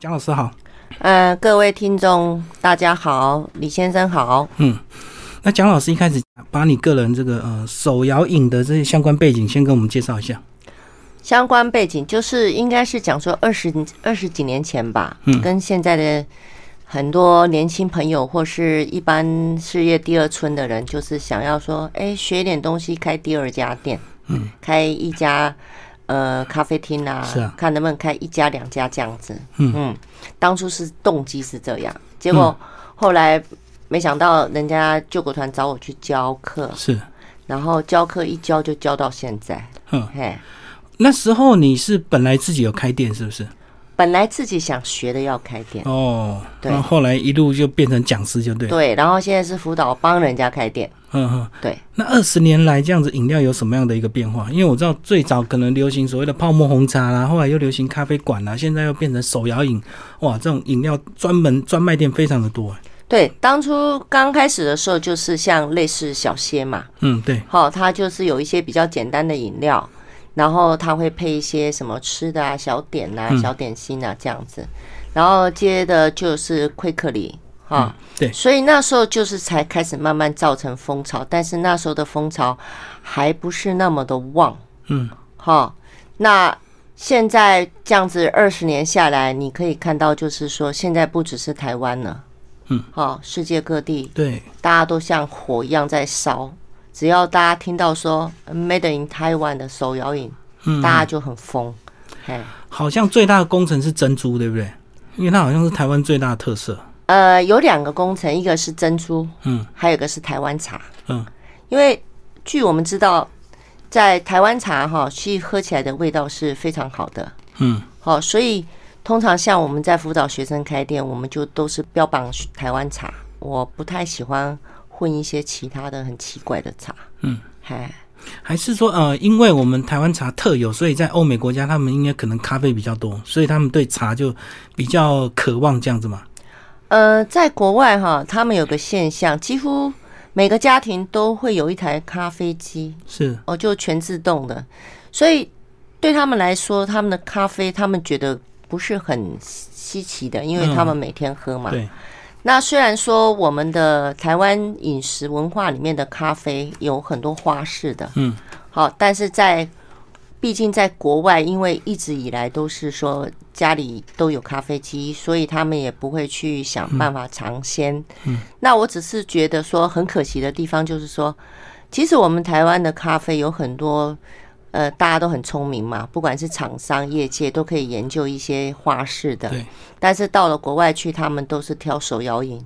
蒋老师好，呃，各位听众大家好，李先生好。嗯，那蒋老师一开始把你个人这个呃手摇饮的这些相关背景先跟我们介绍一下。相关背景就是应该是讲说二十二十几年前吧，嗯，跟现在的很多年轻朋友或是一般事业第二春的人，就是想要说，哎，学点东西，开第二家店，嗯，开一家呃咖啡厅啊，是啊，看能不能开一家两家这样子，嗯。嗯，当初是动机是这样，结果后来没想到人家救国团找我去教课，是，然后教课一教就教到现在，嗯，嘿。那时候你是本来自己有开店是不是？本来自己想学的要开店。哦，对。然，后来一路就变成讲师就对。对，然后现在是辅导帮人家开店。嗯哼，对。那二十年来这样子饮料有什么样的一个变化？因为我知道最早可能流行所谓的泡沫红茶啦，后来又流行咖啡馆啦，现在又变成手摇饮。哇，这种饮料专门专卖店非常的多。对，当初刚开始的时候就是像类似小歇嘛。嗯，对。好，它就是有一些比较简单的饮料。然后它会配一些什么吃的啊、小点呐、小点心啊这样子，然后接的就是奎克里哈，对，所以那时候就是才开始慢慢造成风潮，但是那时候的风潮还不是那么的旺，嗯，哈，那现在这样子二十年下来，你可以看到就是说现在不只是台湾了，嗯，好，世界各地对，大家都像火一样在烧。只要大家听到说 Made in Taiwan 的手摇饮，嗯，大家就很疯。哎，好像最大的工程是珍珠，对不对？因为它好像是台湾最大的特色。呃，有两个工程，一个是珍珠，嗯，还有一个是台湾茶，嗯。因为据我们知道，在台湾茶哈，其实喝起来的味道是非常好的，嗯。好，所以通常像我们在辅导学生开店，我们就都是标榜台湾茶。我不太喜欢。混一些其他的很奇怪的茶，嗯，还还是说，呃，因为我们台湾茶特有，所以在欧美国家，他们应该可能咖啡比较多，所以他们对茶就比较渴望这样子嘛。呃，在国外哈，他们有个现象，几乎每个家庭都会有一台咖啡机，是哦，就全自动的，所以对他们来说，他们的咖啡他们觉得不是很稀奇的，因为他们每天喝嘛。对。那虽然说我们的台湾饮食文化里面的咖啡有很多花式的，嗯，好，但是在毕竟在国外，因为一直以来都是说家里都有咖啡机，所以他们也不会去想办法尝鲜。嗯，那我只是觉得说很可惜的地方就是说，其实我们台湾的咖啡有很多。呃，大家都很聪明嘛，不管是厂商、业界都可以研究一些花式的。对。但是到了国外去，他们都是挑手摇饮。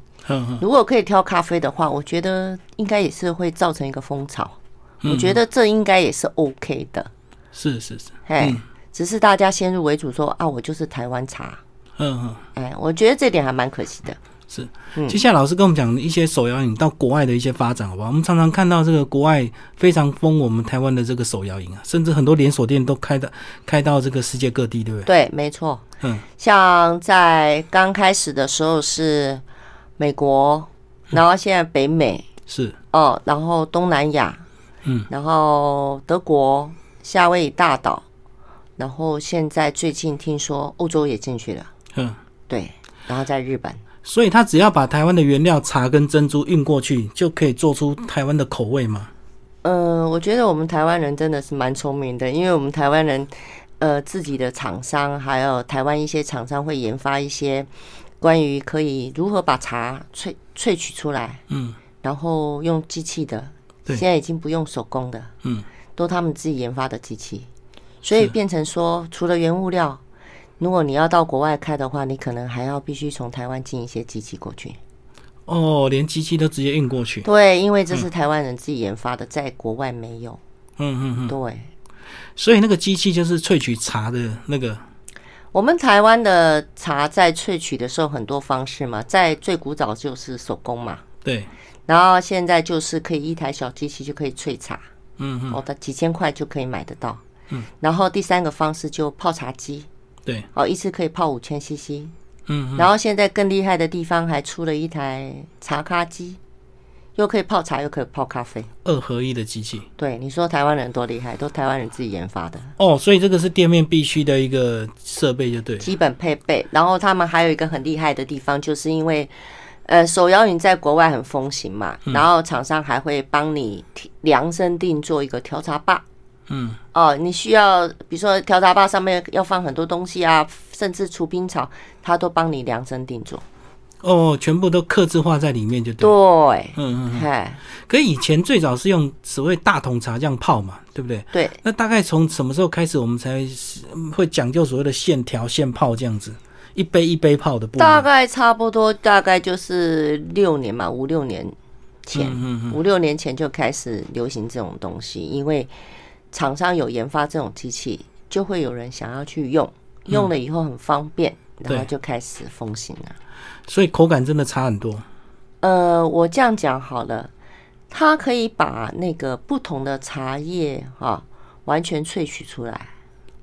如果可以挑咖啡的话，我觉得应该也是会造成一个风潮。我觉得这应该也是 OK 的。是是是。哎，只是大家先入为主说啊，我就是台湾茶。嗯嗯。哎，我觉得这点还蛮可惜的。是，接下来老师跟我们讲一些手摇饮到国外的一些发展，好不好？我们常常看到这个国外非常疯我们台湾的这个手摇饮啊，甚至很多连锁店都开的开到这个世界各地，对不对？对，没错。嗯，像在刚开始的时候是美国，然后现在北美是哦，然后东南亚，嗯，然后德国、夏威夷大岛，然后现在最近听说欧洲也进去了，嗯，对，然后在日本。所以他只要把台湾的原料茶跟珍珠运过去，就可以做出台湾的口味吗？呃，我觉得我们台湾人真的是蛮聪明的，因为我们台湾人，呃，自己的厂商还有台湾一些厂商会研发一些关于可以如何把茶萃萃取出来，嗯，然后用机器的，现在已经不用手工的，嗯，都他们自己研发的机器，所以变成说除了原物料。如果你要到国外开的话，你可能还要必须从台湾进一些机器过去。哦，连机器都直接运过去？对，因为这是台湾人自己研发的，在国外没有。嗯嗯嗯。对。所以那个机器就是萃取茶的那个。我们台湾的茶在萃取的时候很多方式嘛，在最古早就是手工嘛。对。然后现在就是可以一台小机器就可以萃茶。嗯嗯。哦，的几千块就可以买得到。嗯。然后第三个方式就泡茶机。对，哦，一次可以泡五千 CC，嗯，然后现在更厉害的地方还出了一台茶咖机，又可以泡茶，又可以泡咖啡，二合一的机器。对，你说台湾人多厉害，都台湾人自己研发的。哦，所以这个是店面必须的一个设备，就对。基本配备，然后他们还有一个很厉害的地方，就是因为，呃，手摇饮在国外很风行嘛，然后厂商还会帮你量身定做一个调茶吧。嗯。哦，你需要，比如说调茶吧上面要放很多东西啊，甚至除冰草，他都帮你量身定做。哦，全部都刻字化在里面就对。对，嗯嗯，嗨。可以前最早是用所谓大桶茶这样泡嘛，对不对？对。那大概从什么时候开始，我们才会讲究所谓的现调现泡这样子，一杯一杯泡的？大概差不多，大概就是六年嘛，五六年前，五六年前就开始流行这种东西，因为厂商有研发这种机器，就会有人想要去用，用了以后很方便，然后就开始风行了。所以口感真的差很多。呃，我这样讲好了，它可以把那个不同的茶叶哈完全萃取出来，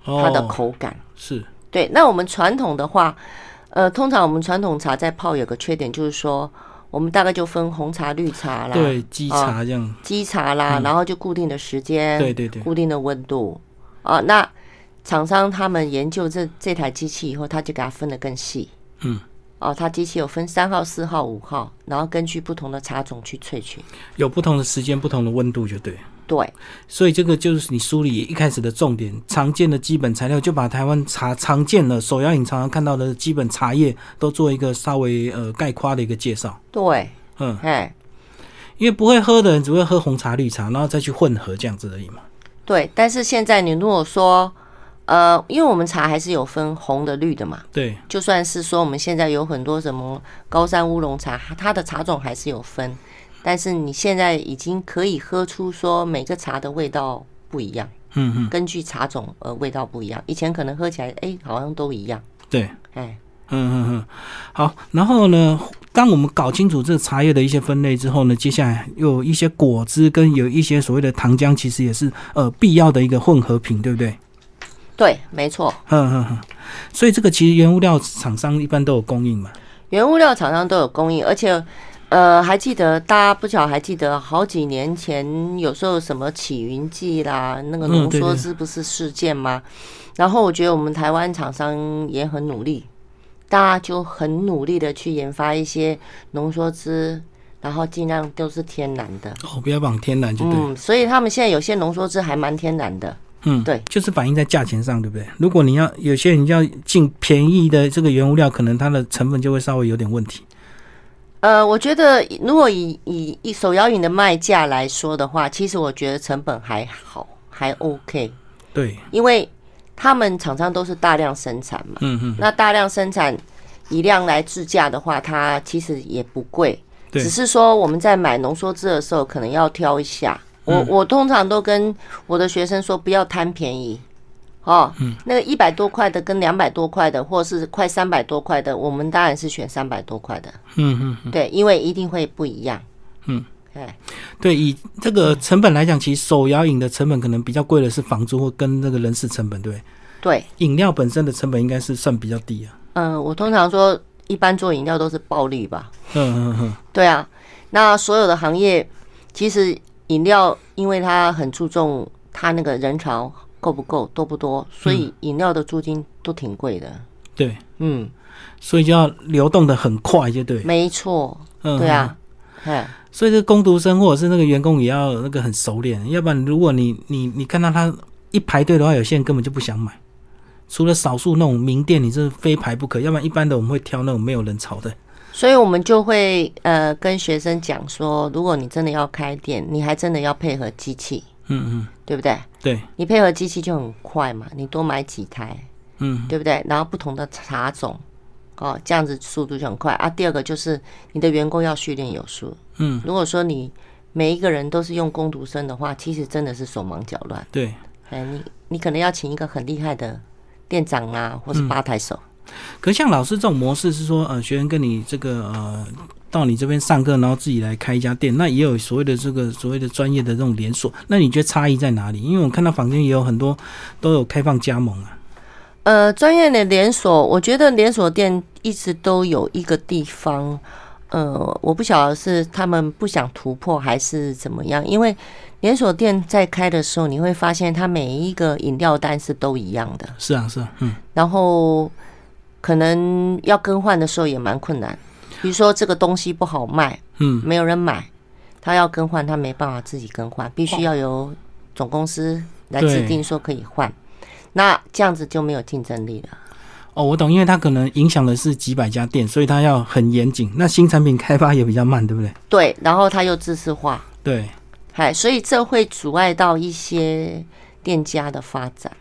它的口感是对。那我们传统的话，呃，通常我们传统茶在泡有个缺点，就是说我们大概就分红茶、绿茶啦，对，基茶这样，基茶啦，然后就固定的时间，对对对，固定的温度啊。那厂商他们研究这这台机器以后，他就给它分得更细，嗯。哦，它机器有分三号、四号、五号，然后根据不同的茶种去萃取，有不同的时间、不同的温度，就对。对，所以这个就是你梳理一开始的重点，常见的基本材料，就把台湾茶常见的手摇饮常常看到的基本茶叶都做一个稍微呃概括的一个介绍。对，嗯，哎，因为不会喝的人只会喝红茶、绿茶，然后再去混合这样子而已嘛。对，但是现在你如果说。呃，因为我们茶还是有分红的、绿的嘛。对。就算是说我们现在有很多什么高山乌龙茶，它的茶种还是有分，但是你现在已经可以喝出说每个茶的味道不一样。嗯嗯。根据茶种呃味道不一样，以前可能喝起来哎好像都一样。对。哎。嗯嗯嗯。好，然后呢，当我们搞清楚这个茶叶的一些分类之后呢，接下来又有一些果汁跟有一些所谓的糖浆，其实也是呃必要的一个混合品，对不对？对，没错。嗯嗯嗯，所以这个其实原物料厂商一般都有供应嘛。原物料厂商都有供应，而且，呃，还记得大家不巧还记得好几年前有时候什么起云剂啦，那个浓缩汁不是事件吗？然后我觉得我们台湾厂商也很努力，大家就很努力的去研发一些浓缩汁，然后尽量都是天然的。哦，不要往天然就对。嗯，所以他们现在有些浓缩汁还蛮天然的。嗯，对，就是反映在价钱上，对不对？如果你要有些人要进便宜的这个原物料，可能它的成本就会稍微有点问题。呃，我觉得如果以以一手摇饮的卖价来说的话，其实我觉得成本还好，还 OK。对，因为他们厂商都是大量生产嘛，嗯嗯，那大量生产一辆来制驾的话，它其实也不贵，只是说我们在买浓缩汁的时候，可能要挑一下。我我通常都跟我的学生说，不要贪便宜，哦，嗯。那个一百多块的跟两百多块的，或是快三百多块的，我们当然是选三百多块的，嗯嗯，对，因为一定会不一样，嗯，哎，对，以这个成本来讲，其实手摇饮的成本可能比较贵的是房租或跟那个人事成本，对，对，饮料本身的成本应该是算比较低啊。嗯，我通常说，一般做饮料都是暴利吧，嗯嗯嗯，对啊，那所有的行业其实。饮料，因为它很注重它那个人潮够不够多不多，所以饮料的租金都挺贵的。对，嗯，所以就要流动的很快，就对。没错，嗯对啊，哎，所以这工读生或者是那个员工也要那个很熟练，要不然如果你你你看到他一排队的话，有些人根本就不想买。除了少数那种名店，你是非排不可，要不然一般的我们会挑那种没有人潮的。所以我们就会呃跟学生讲说，如果你真的要开店，你还真的要配合机器，嗯嗯，对不对？对，你配合机器就很快嘛，你多买几台，嗯，对不对？然后不同的茶种，哦，这样子速度就很快啊。第二个就是你的员工要训练有素，嗯，如果说你每一个人都是用工读生的话，其实真的是手忙脚乱。对，哎，你你可能要请一个很厉害的店长啊，或是吧台手。可像老师这种模式是说，呃，学员跟你这个呃，到你这边上课，然后自己来开一家店，那也有所谓的这个所谓的专业的这种连锁。那你觉得差异在哪里？因为我看到坊间也有很多都有开放加盟啊。呃，专业的连锁，我觉得连锁店一直都有一个地方，呃，我不晓得是他们不想突破还是怎么样，因为连锁店在开的时候，你会发现它每一个饮料单是都一样的，是啊，是啊，嗯，然后可能要更换的时候也蛮困难，比如说这个东西不好卖，嗯，没有人买，他要更换，他没办法自己更换，必须要由总公司来制定说可以换，那这样子就没有竞争力了。哦，我懂，因为它可能影响的是几百家店，所以它要很严谨。那新产品开发也比较慢，对不对？对，然后它又自私化，对，嗨，所以这会阻碍到一些店家的发展。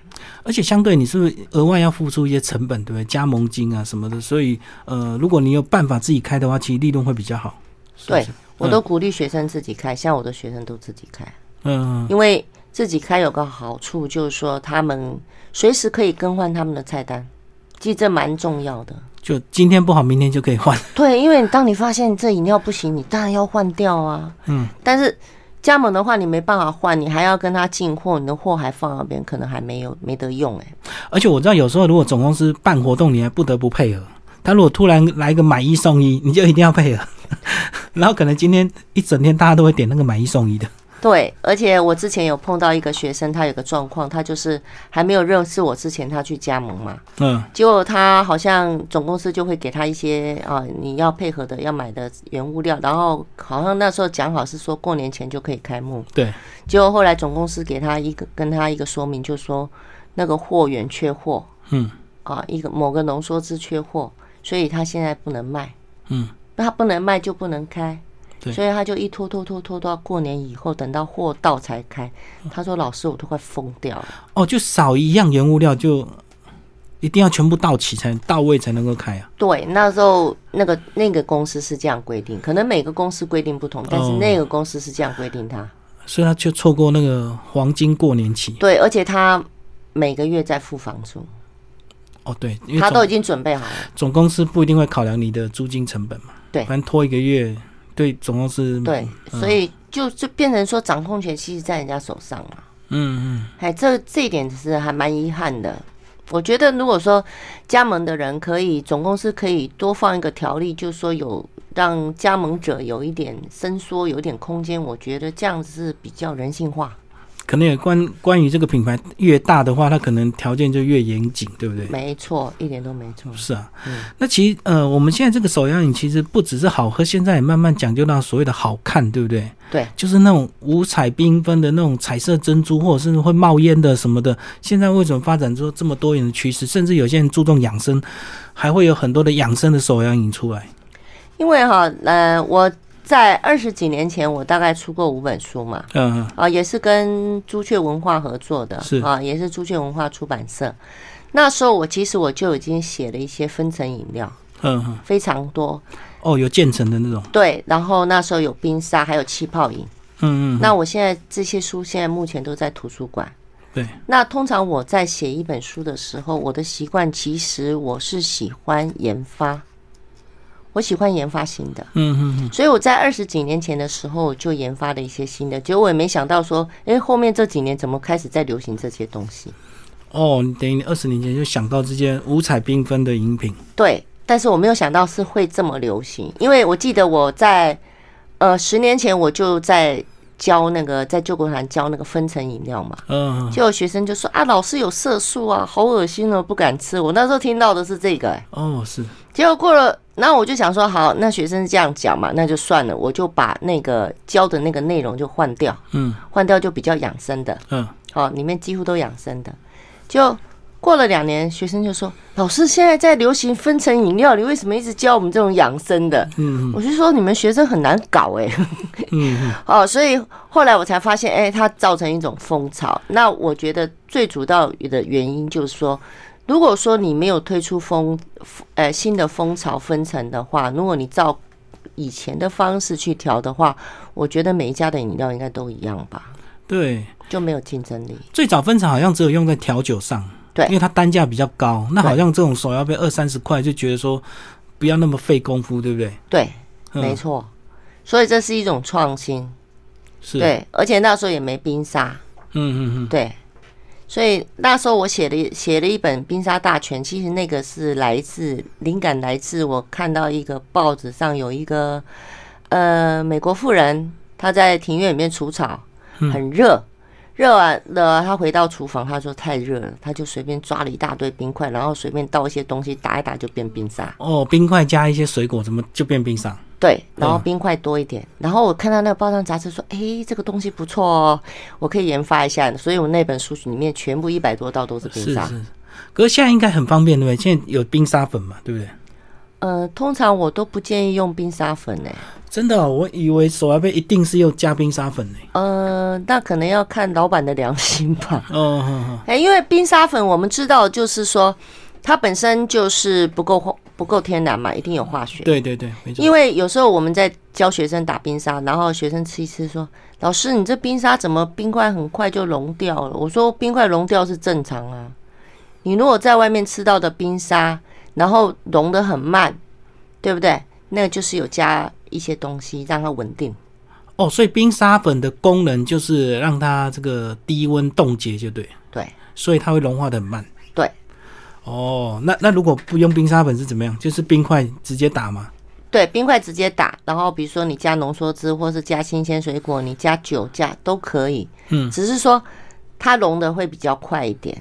而且相对你是不是额外要付出一些成本，对不对？加盟金啊什么的，所以呃，如果你有办法自己开的话，其实利润会比较好。对，我都鼓励学生自己开，像我的学生都自己开，嗯，因为自己开有个好处，就是说他们随时可以更换他们的菜单，其实这蛮重要的。就今天不好，明天就可以换。对，因为当你发现这饮料不行，你当然要换掉啊。嗯，但是加盟的话，你没办法换，你还要跟他进货，你的货还放那边，可能还没有没得用哎、而且我知道有时候如果总公司办活动，你还不得不配合。他如果突然来一个买一送一，你就一定要配合。然后可能今天一整天大家都会点那个买一送一的。对，而且我之前有碰到一个学生，他有个状况，他就是还没有认识我之前，他去加盟嘛，嗯。结果他好像总公司就会给他一些啊你要配合的要买的原物料，然后好像那时候讲好是说过年前就可以开幕，对，结果后来总公司给他一个跟他一个说明，就说那个货源缺货。嗯。啊，一个某个浓缩汁缺货，所以他现在不能卖，嗯，那他不能卖就不能开。对所以他就一拖拖拖拖到过年以后，等到货到才开。他说：“老师，我都快疯掉了。哦，就少一样原物料就一定要全部到齐才到位才能够开啊。对，那时候那个那个公司是这样规定，可能每个公司规定不同，但是哦那个公司是这样规定他。所以他就错过那个黄金过年期。对，而且他每个月在付房租，哦，对，因为他都已总经准备好了。总公司不一定会考量你的租金成本嘛。对反正拖一个月，对总公司对，嗯所以就就变成说掌控权其实在人家手上嘛。嗯嗯，哎，这这一点是还蛮遗憾的。我觉得如果说加盟的人可以，总公司可以多放一个条例，就是说有让加盟者有一点伸缩，有一点空间，我觉得这样子是比较人性化。可能也关关于这个品牌越大的话，它可能条件就越严谨，对不对？没错，一点都没错。是啊，嗯那其实呃，我们现在这个手摇饮其实不只是好喝，现在也慢慢讲究到所谓的好看，对不对？对，就是那种五彩缤纷的那种彩色珍珠，或者甚至会冒烟的什么的。现在为什么发展出这么多元的趋势？甚至有些人注重养生，还会有很多的养生的手摇饮出来。因为哈，呃，我在二十几年前，我大概出过五本书嘛，嗯啊，也是跟朱雀文化合作的，是啊，也是朱雀文化出版社。那时候我其实我就已经写了一些分层饮料，嗯嗯，非常多。哦，有渐层的那种。对，然后那时候有冰沙，还有气泡饮。嗯嗯，那我现在这些书现在目前都在图书馆。对，那通常我在写一本书的时候，我的习惯其实我是喜欢研发，我喜欢研发新的。嗯嗯嗯，所以我在二十几年前的时候就研发了一些新的，结果我也没想到说，诶，后面这几年怎么开始在流行这些东西？哦，你等于你二十年前就想到这件五彩缤纷的饮品。对，但是我没有想到是会这么流行，因为我记得我在呃十年前我就在教那个在救国团教那个分层饮料嘛，嗯，就有学生就说啊，老师有色素啊，好恶心哦，不敢吃。我那时候听到的是这个、诶哦是，结果过了，然后我就想说，好，那学生这样讲嘛，那就算了，我就把那个教的那个内容就换掉，嗯换掉就比较养生的，嗯，好，里面几乎都养生的。就过了两年，学生就说：“老师，现在在流行分层饮料，你为什么一直教我们这种养生的？”嗯我就说你们学生很难搞哎、嗯嗯，哦，所以后来我才发现，哎、它造成一种风潮。那我觉得最主要的原因就是说，如果说你没有推出风呃新的风潮分层的话，如果你照以前的方式去调的话，我觉得每一家的饮料应该都一样吧，对，就没有竞争力。最早分厂好像只有用在调酒上，对因为它单价比较高。那好像这种手摇杯二三十块，就觉得说不要那么费功夫，对不对？对，嗯没错。所以这是一种创新，是，对，而且那时候也没冰沙，嗯嗯嗯，对。所以那时候我写了写了一本《冰沙大全》，其实那个是来自灵感来自我看到一个报纸上有一个呃美国妇人，她在庭院里面除草，很热，热完了她回到厨房，她说太热了，她就随便抓了一大堆冰块，然后随便倒一些东西打一打就变冰沙。哦，冰块加一些水果，怎么就变冰沙？对，然后冰块多一点，然后我看到那个包装杂志说，哎，这个东西不错哦，我可以研发一下。所以我那本书里面全部一百多道都是冰沙。是是。可是现在应该很方便，对不对？现在有冰沙粉嘛，对不对？呃，通常我都不建议用冰沙粉呢。真的，我以为手摇杯一定是用加冰沙粉呢。呃，那可能要看老板的良心吧。哦。哎，因为冰沙粉我们知道，就是说它本身就是不够。不够天然嘛，一定有化学。对对对，没错。因为有时候我们在教学生打冰沙，然后学生吃一吃说：“老师，你这冰沙怎么冰块很快就融掉了？”我说：“冰块融掉是正常啊。你如果在外面吃到的冰沙，然后融得很慢，对不对？那个就是有加一些东西让它稳定。哦，所以冰沙粉的功能就是让它这个低温冻结，就对。对。所以它会融化的很慢。对。哦，那那如果不用冰沙粉是怎么样？就是冰块直接打吗？对，冰块直接打，然后比如说你加浓缩汁，或是加新鲜水果，你加酒加都可以。嗯，只是说它融的会比较快一点，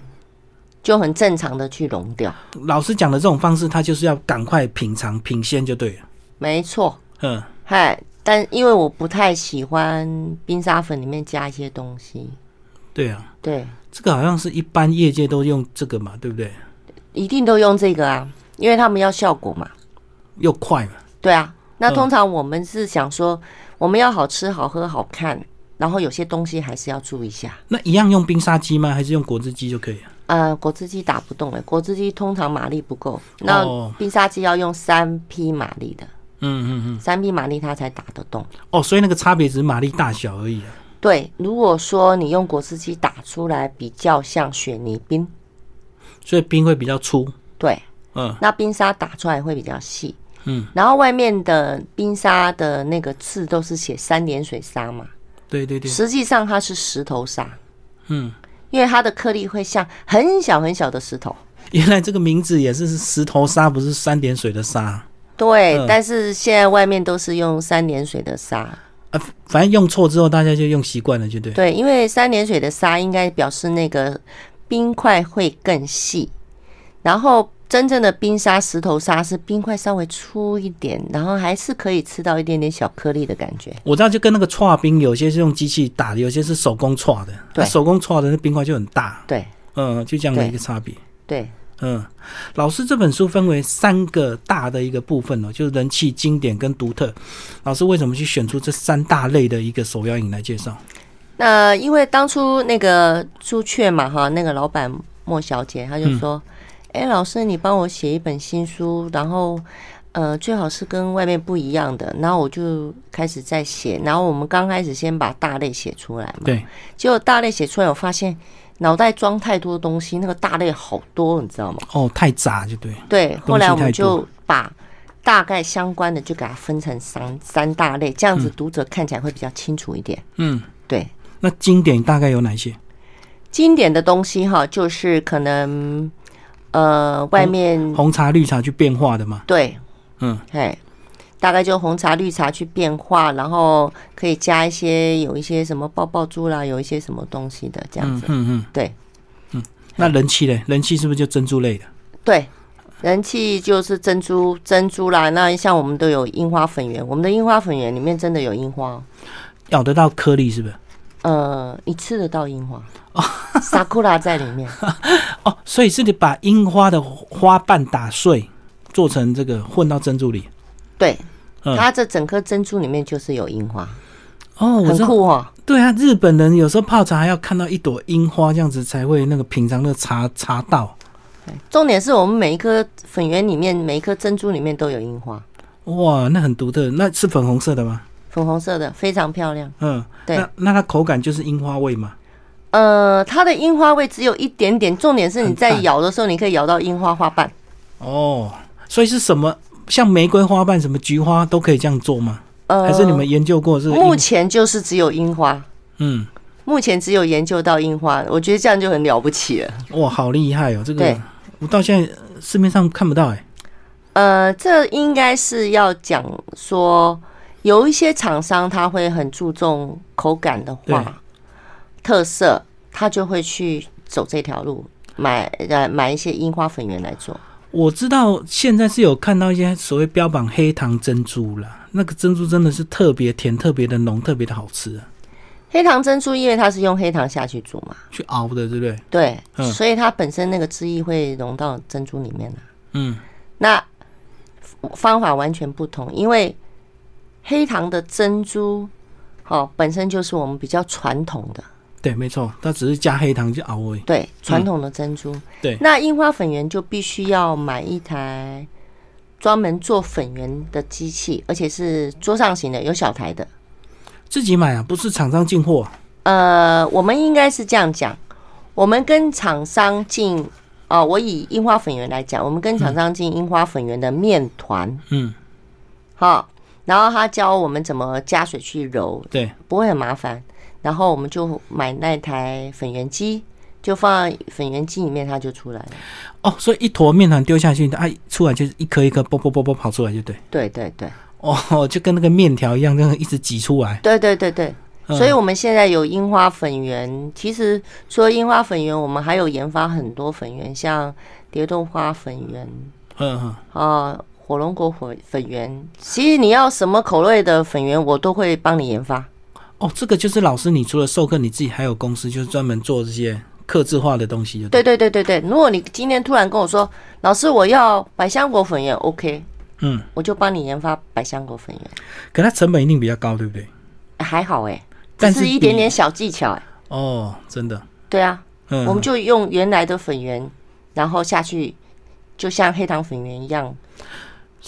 就很正常的去融掉。老师讲的这种方式，它就是要赶快品尝品鲜就对了。没错。嗯，嗨，但因为我不太喜欢冰沙粉里面加一些东西。对啊。对。这个好像是一般业界都用这个嘛，对不对？一定都用这个啊，因为他们要效果嘛，又快嘛。对啊，那通常我们是想说，我们要好吃、好喝、好看，然后有些东西还是要注意一下。那一样用冰沙机吗？还是用果汁机就可以了？呃，果汁机打不动哎，果汁机通常马力不够，那冰沙机要用三匹马力的。嗯嗯嗯，三匹马力它才打得动。哦，所以那个差别只是马力大小而已啊。对，如果说你用果汁机打出来，比较像雪泥冰。所以冰会比较粗，对，嗯，那冰沙打出来会比较细，嗯，然后外面的冰沙的那个字都是写三点水沙嘛，对对对，实际上它是石头沙，嗯，因为它的颗粒会像很小很小的石头。原来这个名字也是石头沙，不是三点水的沙。对，但是现在外面都是用三点水的沙，呃，反正用错之后大家就用习惯了，就对。对，因为三点水的沙应该表示那个。冰块会更细，然后真正的冰沙、石头沙是冰块稍微粗一点，然后还是可以吃到一点点小颗粒的感觉。我知道，就跟那个搓冰，有些是用机器打的，有些是手工搓的。对，手工搓的那冰块就很大。对，嗯，就这样的一个差别。对，嗯，老师这本书分为三个大的一个部分哦，就是人气、经典跟独特。老师为什么去选出这三大类的一个首要引来介绍？那因为当初那个朱雀嘛，哈，那个老板莫小姐，她就说：“哎，老师，你帮我写一本新书，然后呃，最好是跟外面不一样的。”然后我就开始在写，然后我们刚开始先把大类写出来嘛，对。结果大类写出来，我发现脑袋装太多东西，那个大类好多，你知道吗？哦，太杂就对。对，后来我们就把大概相关的就给它分成三三大类，这样子读者看起来会比较清楚一点。嗯，对。那经典大概有哪些？经典的东西哈，就是可能呃，外面红茶、绿茶去变化的嘛。对，嗯，嘿，大概就红茶、绿茶去变化，然后可以加一些有一些什么爆爆珠啦，有一些什么东西的这样子。嗯嗯，对，嗯，那人气嘞？人气是不是就珍珠类的？对，人气就是珍珠珍珠啦。那像我们都有樱花粉圆，我们的樱花粉圆里面真的有樱花，咬得到颗粒是不是？呃，你吃得到樱花哦，萨库拉在里面 哦，所以是你把樱花的花瓣打碎，做成这个混到珍珠里。对，它这整颗珍珠里面就是有樱花哦，很酷哦。对啊，日本人有时候泡茶还要看到一朵樱花，这样子才会那个品尝的茶茶道。重点是我们每一颗粉圆里面，每一颗珍珠里面都有樱花。哇，那很独特，那是粉红色的吗？粉红色的非常漂亮，嗯，对，那那它口感就是樱花味吗？呃，它的樱花味只有一点点，重点是你在咬的时候，你可以咬到樱花花瓣。哦，所以是什么？像玫瑰花瓣、什么菊花都可以这样做吗？呃，还是你们研究过？是目前就是只有樱花。嗯，目前只有研究到樱花，我觉得这样就很了不起了。哇，好厉害哦！这个我到现在市面上看不到哎。呃，这应该是要讲说，有一些厂商他会很注重口感的对话，特色，他就会去走这条路，买呃买一些樱花粉圆来做。我知道现在是有看到一些所谓标榜黑糖珍珠啦，那个珍珠真的是特别甜、特别的浓、特别的好吃啊，黑糖珍珠，因为它是用黑糖下去煮嘛，去熬的，对不对？对，嗯所以它本身那个汁液会融到珍珠里面的。嗯，那方法完全不同，因为黑糖的珍珠，哦，本身就是我们比较传统的，对，没错，它只是加黑糖去熬而已。对，传统的珍珠。对那樱花粉圆就必须要买一台专门做粉圆的机器，而且是桌上型的，有小台的。自己买啊，不是厂商进货啊。呃，我们应该是这样讲，我们跟厂商进。哦，我以樱花粉圆来讲，我们跟厂商进樱花粉圆的面团，嗯，好，然后他教我们怎么加水去揉，对，不会很麻烦。然后我们就买那台粉圆机，就放在粉圆机里面，它就出来了。哦，所以一坨面团丢下去，它一出来就是一颗一颗啵啵啵啵跑出来，就对。对对对哦，就跟那个面条一样，这样一直挤出来。对对对对，嗯所以我们现在有樱花粉圆。其实除了樱花粉圆，我们还有研发很多粉圆，像蝶豆花粉圆嗯嗯，啊、火龙果粉粉圆。其实你要什么口味的粉圆，我都会帮你研发。哦，这个就是老师，你除了授课，你自己还有公司，就是专门做这些刻字化的东西，就对对对对对，如果你今天突然跟我说，老师我要百香果粉圆，OK，嗯，我就帮你研发百香果粉圆。可它成本一定比较高，对不对？还好哎、只但是一点点小技巧哎、哦，真的，对啊，嗯，我们就用原来的粉圆，然后下去，就像黑糖粉圆一样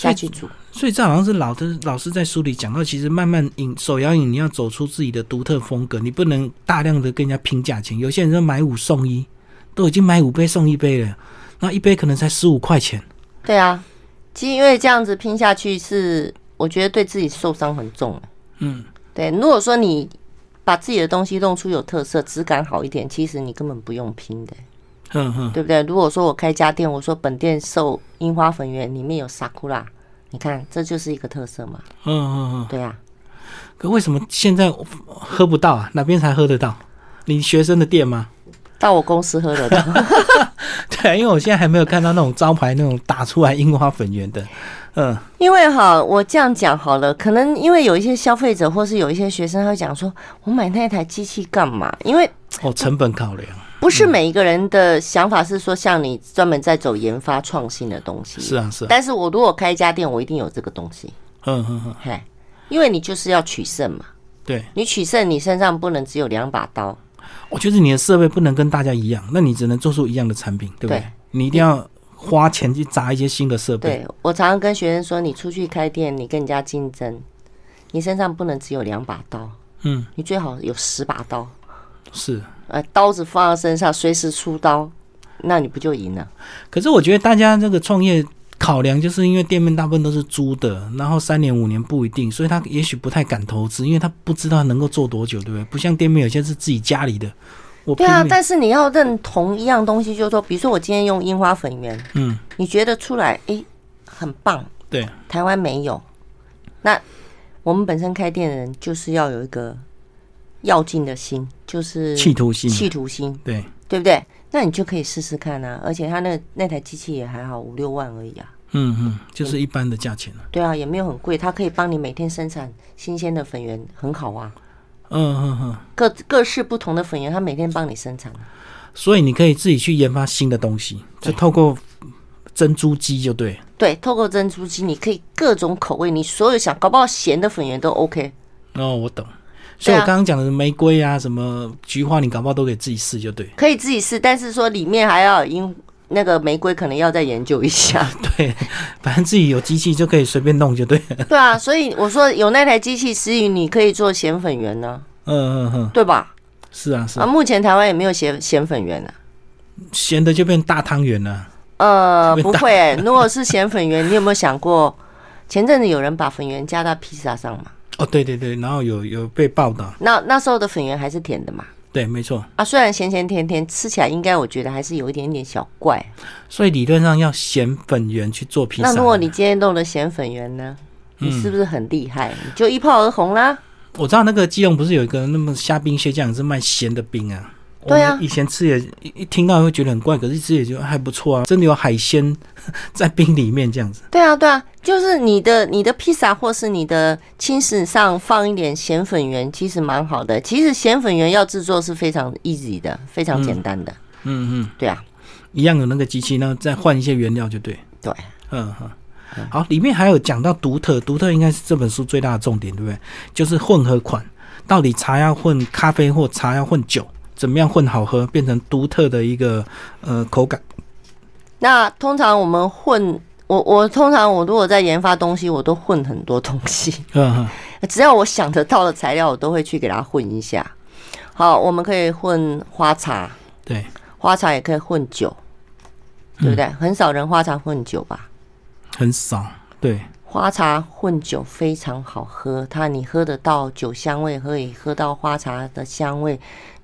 下去煮。所以这好像是老的老师在书里讲到，其实慢慢饮手摇饮，你要走出自己的独特风格，你不能大量的跟人家拼价钱。有些人说买五送一，都已经买五杯送一杯了，那一杯可能才十五块钱。对啊，其实因为这样子拼下去是，我觉得对自己受伤很重、欸。嗯，对，如果说你把自己的东西弄出有特色、质感好一点，其实你根本不用拼的、哼哼，对不对？如果说我开家店，我说本店售樱花粉圆，里面有 sakura，你看这就是一个特色嘛。嗯嗯嗯。对啊，可为什么现在喝不到啊？哪边才喝得到？你学生的店吗？到我公司喝得到。对，因为我现在还没有看到那种招牌那种打出来樱花粉圆的。嗯，因为哈，我这样讲好了，可能因为有一些消费者或是有一些学生，他会讲说，我买那台机器干嘛？因为哦，成本考量不是每一个人的想法是说，像你专门在走研发创新的东西。是啊是啊，但是我如果开一家店，我一定有这个东西，嗯嗯嗯，嘿，因为你就是要取胜嘛。对，你取胜，你身上不能只有两把刀。我觉得你的设备不能跟大家一样，那你只能做出一样的产品，对不对？对你一定要花钱去砸一些新的设备。对我常常跟学生说，你出去开店，你跟人家竞争，你身上不能只有两把刀，嗯，你最好有十把刀。是。呃，刀子放在身上，随时出刀，那你不就赢了？可是我觉得大家这个创业考量，就是因为店面大部分都是租的，然后三年五年不一定，所以他也许不太敢投资，因为他不知道能够做多久，对不对？不像店面有些是自己家里的，对啊，但是你要认同一样东西，就是说，比如说我今天用樱花粉圆，嗯，你觉得出来，诶，很棒，对，台湾没有。那我们本身开店的人就是要有一个要进的心，就是企图心，企图心，对，对不对？那你就可以试试看啊，而且他那那台机器也还好，五六万而已啊。嗯嗯，就是一般的价钱了。对啊，也没有很贵，它可以帮你每天生产新鲜的粉圆，很好啊。嗯嗯嗯，各各式不同的粉圆，它每天帮你生产。所以你可以自己去研发新的东西，就透过珍珠机就对。对，透过珍珠机，你可以各种口味，你所有想搞不好咸的粉圆都 OK。哦，我懂。所以我刚刚讲的玫瑰啊，什么菊花，你搞不好都可以自己试，就对。可以自己试，但是说里面还要因那个玫瑰，可能要再研究一下。对，反正自己有机器就可以随便弄，就对了。对啊，所以我说有那台机器，思雨你可以做咸粉圆呢，嗯嗯嗯，对吧？是啊是啊，啊，目前台湾也没有咸咸粉圆啊。咸的就变大汤圆了。呃，不会、欸，如果是咸粉圆，你有没有想过，前阵子有人把粉圆加到披萨上嘛？哦，对对对，然后有有被报道，那那时候的粉圆还是甜的嘛？对，没错。啊，虽然咸咸甜甜，吃起来应该我觉得还是有一点点小怪。所以理论上要咸粉圆去做披萨。那如果你今天弄了咸粉圆呢？你是不是很厉害？你就一炮而红啦！我知道那个基隆不是有一个那么虾冰蟹将是卖咸的冰啊？对啊，以前吃也一听到会觉得很怪，可是吃也就还不错啊。真的有海鲜 在冰里面这样子。对啊，对啊，就是你的你的披萨或是你的轻食上放一点咸粉圆，其实蛮好的。其实咸粉圆要制作是非常 easy 的，非常简单的。嗯嗯，对啊，一样有那个机器，然后再换一些原料就对。对，嗯哼。好，里面还有讲到独特，独特应该是这本书最大的重点，对不对？就是混合款，到底茶要混咖啡或茶要混酒，怎么样混好喝，变成独特的一个呃口感。那通常我们混，我我通常我如果在研发东西，我都混很多东西。嗯哼，只要我想得到的材料，我都会去给它混一下。好，我们可以混花茶，对，花茶也可以混酒，对不对？很少人花茶混酒吧？很少，对，花茶混酒非常好喝，它你喝得到酒香味，可以喝到花茶的香味，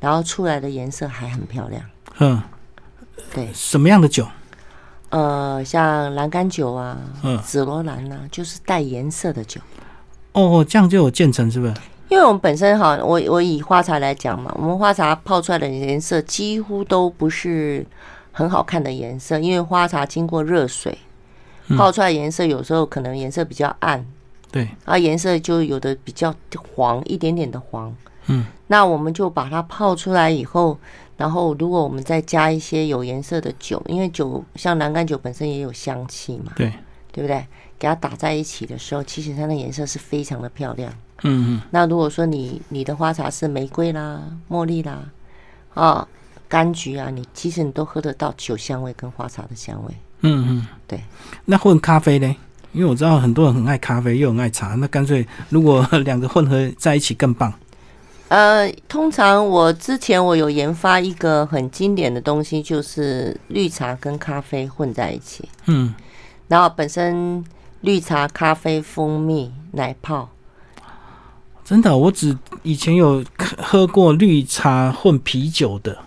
然后出来的颜色还很漂亮。嗯，对，什么样的酒？呃，像蓝干酒啊，嗯，紫罗兰啊，就是带颜色的酒。哦，这样就有渐层是不是？因为我们本身哈，我我以花茶来讲嘛，我们花茶泡出来的颜色几乎都不是很好看的颜色，因为花茶经过热水。泡出来颜色有时候可能颜色比较暗，对，啊，颜色就有的比较黄，一点点的黄。嗯，那我们就把它泡出来以后，然后如果我们再加一些有颜色的酒，因为酒像蓝干酒本身也有香气嘛，对，对不对？给它打在一起的时候，其实它的颜色是非常的漂亮。嗯嗯。那如果说你你的花茶是玫瑰啦、茉莉啦、啊柑橘啊，你其实你都喝得到酒香味跟花茶的香味。嗯嗯，对。那混咖啡呢？因为我知道很多人很爱咖啡，又很爱茶，那干脆如果两个混合在一起更棒。呃，通常我之前我有研发一个很经典的东西，就是绿茶跟咖啡混在一起。嗯。然后本身绿茶、咖啡、蜂蜜、奶泡。真的，我只以前有喝过绿茶混啤酒的。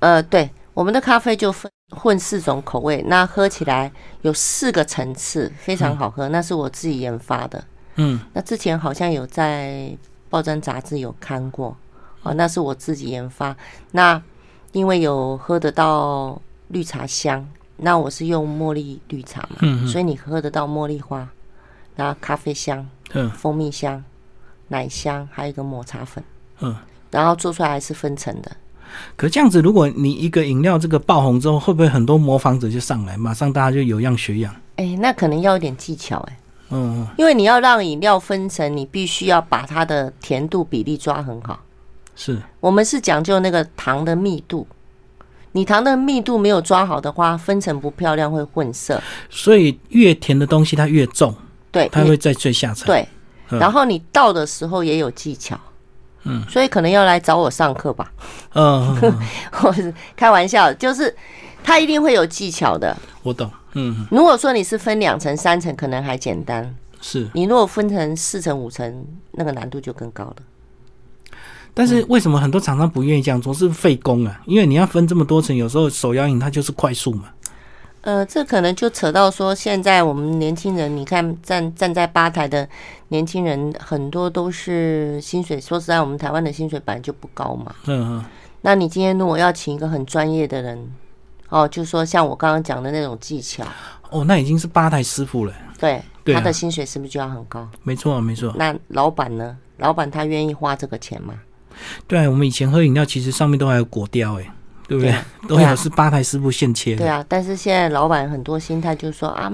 呃，对，我们的咖啡就分。混四种口味，那喝起来有四个层次，非常好喝。那是我自己研发的。嗯，那之前好像有在报章杂志有看过。哦，那是我自己研发。那因为有喝得到绿茶香，那我是用茉莉绿茶嘛，嗯，所以你喝得到茉莉花，然后咖啡香，嗯，蜂蜜香，奶香，还有一个抹茶粉，嗯，然后做出来还是分层的。可这样子，如果你一个饮料这个爆红之后，会不会很多模仿者就上来，马上大家就有样学样？哎，那可能要一点技巧哎。嗯，因为你要让饮料分层，你必须要把它的甜度比例抓很好。是，我们是讲究那个糖的密度，你糖的密度没有抓好的话，分层不漂亮，会混色。所以越甜的东西它越重，对，它会在最下层。对，然后你倒的时候也有技巧。嗯，所以可能要来找我上课吧。嗯，我是开玩笑，就是他一定会有技巧的。我懂。嗯，如果说你是分两层、三层，可能还简单。是你如果分成四层、五层，那个难度就更高了。但是为什么很多厂商不愿意这样做？是费工啊，因为你要分这么多层，有时候手摇饮它就是快速嘛。呃，这可能就扯到说，现在我们年轻人，你看站站在吧台的年轻人，很多都是薪水。说实在，我们台湾的薪水本来就不高嘛。嗯嗯。那你今天如果要请一个很专业的人，哦，就说像我刚刚讲的那种技巧，哦，那已经是吧台师傅了。对，他的薪水是不是就要很高？没错，没错。那老板呢？老板他愿意花这个钱吗？对，我们以前喝饮料，其实上面都还有果雕，哎。对不对？都有是吧台师傅现切的。对啊，但是现在老板很多心态就是说啊，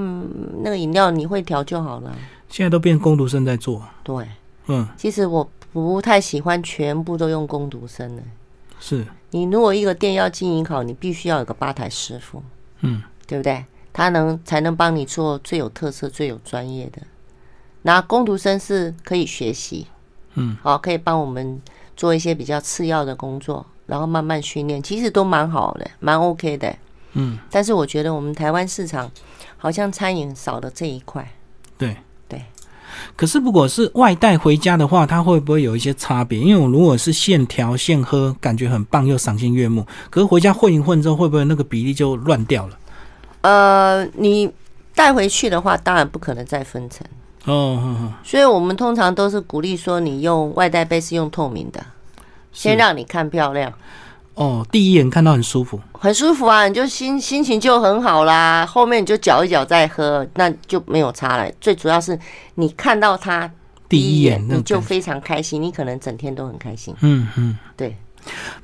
那个饮料你会调就好了。现在都变工读生在做。对，嗯，其实我不太喜欢全部都用工读生的。是你如果一个店要经营好，你必须要有个吧台师傅。嗯，对不对？他能才能帮你做最有特色、最有专业的。那工读生是可以学习，嗯，好，可以帮我们做一些比较次要的工作。然后慢慢训练，其实都蛮好的，蛮 OK 的。嗯，但是我觉得我们台湾市场好像餐饮少了这一块。对对，可是如果是外带回家的话，它会不会有一些差别？因为我如果是现调现喝，感觉很棒又赏心悦目。可是回家混一混之后，会不会那个比例就乱掉了？呃，你带回去的话，当然不可能再分层。哦，所以我们通常都是鼓励说，你用外带杯是用透明的，先让你看漂亮。哦，第一眼看到很舒服，很舒服啊，你就心心情就很好啦。后面你就搅一搅再喝，那就没有差了。最主要是你看到它第一眼，你就非常开心，你可能整天都很开心。嗯嗯，对。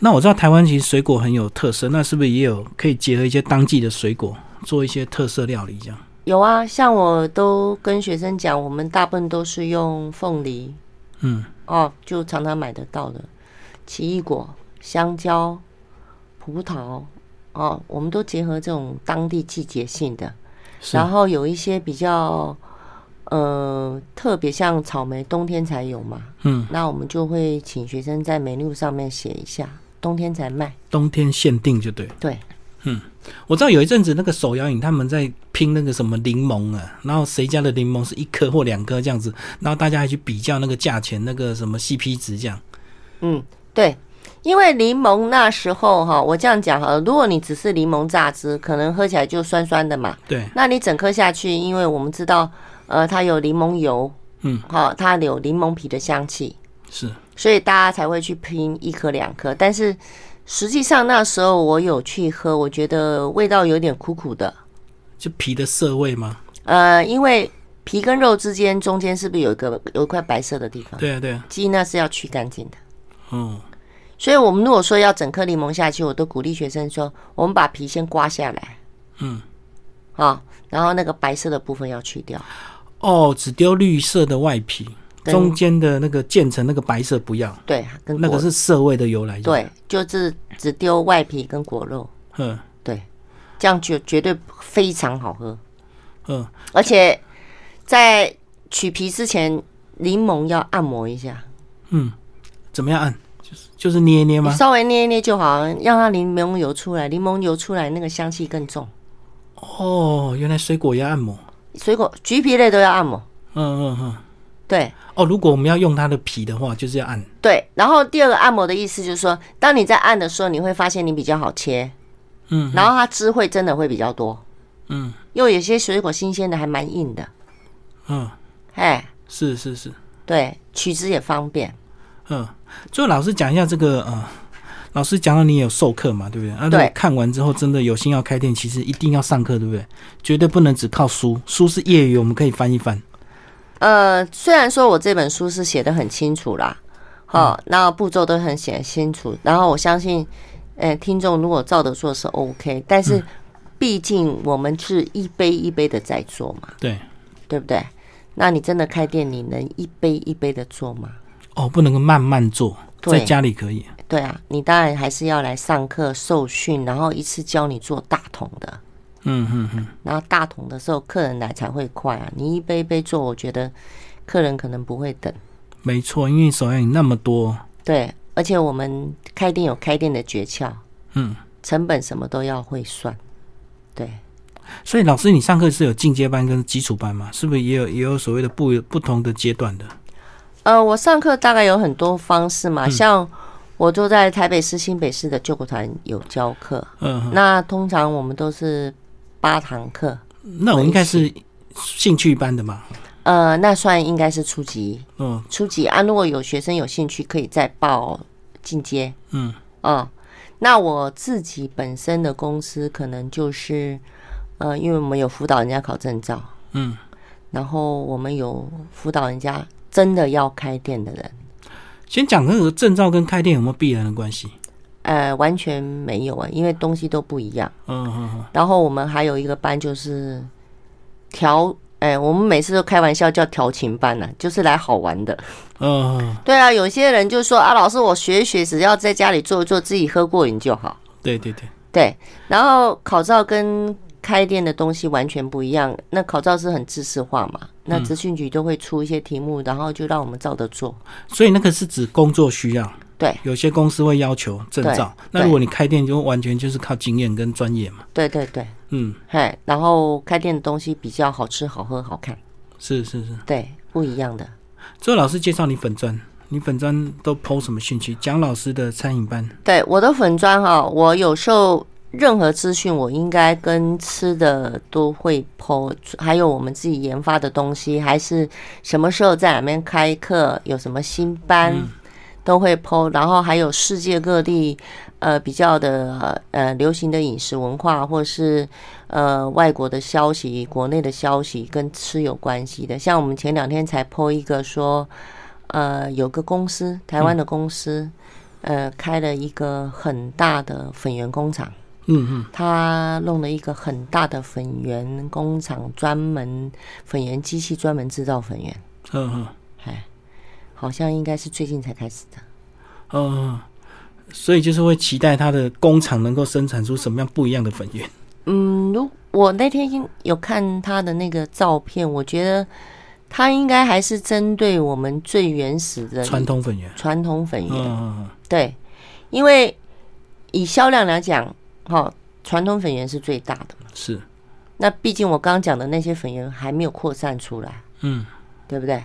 那我知道台湾其实水果很有特色，那是不是也有可以结合一些当季的水果做一些特色料理这样？有啊，像我都跟学生讲，我们大部分都是用凤梨，嗯，哦，就常常买得到的奇异果、香蕉、葡萄，哦，我们都结合这种当地季节性的，然后有一些比较，呃，特别像草莓，冬天才有嘛，嗯，那我们就会请学生在梅露上面写一下，冬天才卖，冬天限定就对，对。嗯，我知道有一阵子那个手摇饮他们在拼那个什么柠檬啊，然后谁家的柠檬是一颗或两颗这样子，然后大家还去比较那个价钱，那个什么 CP 值这样。嗯，对，因为柠檬那时候哈，我这样讲哈，如果你只是柠檬榨汁，可能喝起来就酸酸的嘛。对。那你整颗下去，因为我们知道，呃，它有柠檬油，嗯，好，它有柠檬皮的香气，是，所以大家才会去拼一颗两颗，但是。实际上那时候我有去喝，我觉得味道有点苦苦的，就皮的涩味吗？呃，因为皮跟肉之间中间是不是有一个有一块白色的地方？对啊，对啊，鸡那是要去干净的。嗯，所以我们如果说要整颗柠檬下去，我都鼓励学生说，我们把皮先刮下来。嗯，好，然后那个白色的部分要去掉。哦，只丢绿色的外皮。中间的那个渐层那个白色不要，对，跟那个是涩味的由来。对，就是只丢外皮跟果肉。嗯，对，这样绝绝对非常好喝。嗯，而且在取皮之前，柠檬要按摩一下。嗯，怎么样按？就是就是捏捏吗？稍微捏一捏就好，让它柠檬油出来，柠檬油出来那个香气更重。哦，原来水果要按摩，水果橘皮类都要按摩。嗯嗯嗯。对哦，如果我们要用它的皮的话，就是要按。对，然后第二个按摩的意思就是说，当你在按的时候，你会发现你比较好切，嗯，然后它汁会真的会比较多，嗯，因为有些水果新鲜的还蛮硬的，嗯，哎，是是是，对，取汁也方便，嗯。最后老师讲一下这个，呃，老师讲到你有授课嘛，对不对？啊，对。看完之后真的有心要开店，其实一定要上课，对不对？绝对不能只靠书，书是业余，我们可以翻一翻。呃，虽然说我这本书是写的很清楚啦，好，那步骤都很写清楚，然后我相信，呃，听众如果照着做是 OK，但是毕竟我们是一杯一杯的在做嘛，对，对不对？那你真的开店，你能一杯一杯的做吗？哦，不能够慢慢做，在家里可以。对啊，你当然还是要来上课受训，然后一次教你做大桶的。嗯嗯嗯，然后大桶的时候，客人来才会快啊！你一杯一杯做，我觉得客人可能不会等。没错，因为手摇饮那么多。对，而且我们开店有开店的诀窍，嗯，成本什么都要会算。对，所以老师，你上课是有进阶班跟基础班吗？是不是也有也有所谓的不不同的阶段的？呃，我上课大概有很多方式嘛，像我坐在台北市、新北市的救国团有教课，嗯，那通常我们都是。八堂课，那我应该是兴趣班的嘛？呃，那算应该是初级，嗯，初级啊。如果有学生有兴趣，可以再报进阶，嗯，哦，那我自己本身的公司可能就是，呃，因为我们有辅导人家考证照，嗯，然后我们有辅导人家真的要开店的人。先讲那个证照跟开店有没有必然的关系？呃，完全没有啊，因为东西都不一样。嗯嗯嗯。然后我们还有一个班就是调，哎，我们每次都开玩笑叫调情班呢，就是来好玩的。嗯。对啊，有些人就说啊，老师，我学一学，只要在家里做一做，自己喝过瘾就好。对对对。对，然后考照跟开店的东西完全不一样。那考照是很知识化嘛，那资讯局都会出一些题目，然后就让我们照着做。所以那个是指工作需要。对，有些公司会要求证照，那如果你开店就完全就是靠经验跟专业嘛。对对对，嗯，嘿，然后开店的东西比较好吃、好喝、好看。是是是，对，不一样的。周老师介绍你粉砖，你粉砖都抛什么兴趣？蒋老师的餐饮班，对我的粉砖哈，我有时候任何资讯，我应该跟吃的都会剖，还有我们自己研发的东西，还是什么时候在哪边开课，有什么新班。都会剖，然后还有世界各地，呃，比较的呃流行的饮食文化，或是呃外国的消息、国内的消息跟吃有关系的。像我们前两天才剖一个说，呃，有个公司，台湾的公司，呃，开了一个很大的粉圆工厂。嗯嗯，他弄了一个很大的粉圆工厂，专门粉圆机器，专门制造粉圆。嗯嗯，哎。好像应该是最近才开始的，嗯，所以就是会期待他的工厂能够生产出什么样不一样的粉圆。嗯，如我那天有看他的那个照片，我觉得他应该还是针对我们最原始的传统粉圆。传统粉圆，嗯对，因为以销量来讲，哈，传统粉圆是最大的嘛。是。那毕竟我刚刚讲的那些粉圆还没有扩散出来，嗯，对不对？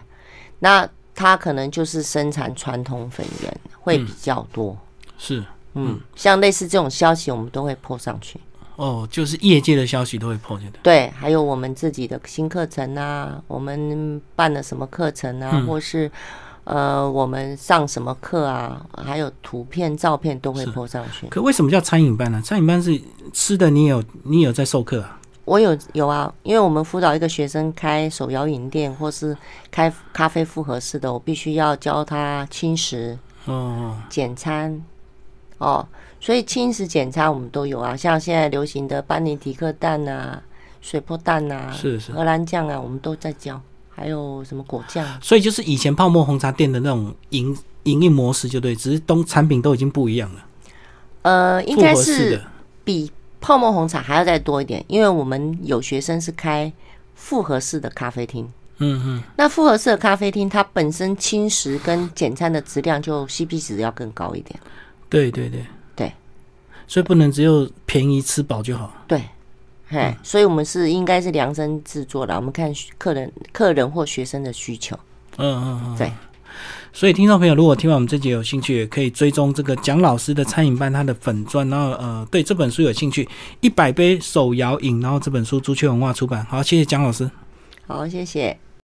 那。它可能就是生产传统粉圆会比较多，是，嗯，像类似这种消息，我们都会泼上去。哦，就是业界的消息都会破进来。对，还有我们自己的新课程啊，我们办了什么课程啊，或是呃，我们上什么课啊，还有图片、照片都会泼上去。可为什么叫餐饮班呢？餐饮班是吃的，你有你有在授课啊？我有有啊，因为我们辅导一个学生开手摇饮店，或是开咖啡复合式的，我必须要教他轻食、哦，简餐，哦，所以轻食简餐我们都有啊，像现在流行的班尼迪克蛋啊、水波蛋啊、是是荷兰酱啊，我们都在教，还有什么果酱。所以就是以前泡沫红茶店的那种营营运模式就对，只是东产品都已经不一样了。呃，应该是比。泡沫红茶还要再多一点，因为我们有学生是开复合式的咖啡厅。嗯嗯，那复合式的咖啡厅，它本身轻食跟简餐的质量就 CP 值要更高一点。对对对对，所以不能只有便宜吃饱就好。对，嘿，所以我们是应该是量身制作的，我们看客人、客人或学生的需求。嗯嗯嗯，对。所以，听众朋友，如果听完我们这集有兴趣，也可以追踪这个蒋老师的餐饮班他的粉钻，然后呃，对这本书有兴趣，一百杯手摇饮，然后这本书朱雀文化出版。好，谢谢蒋老师。好，谢谢。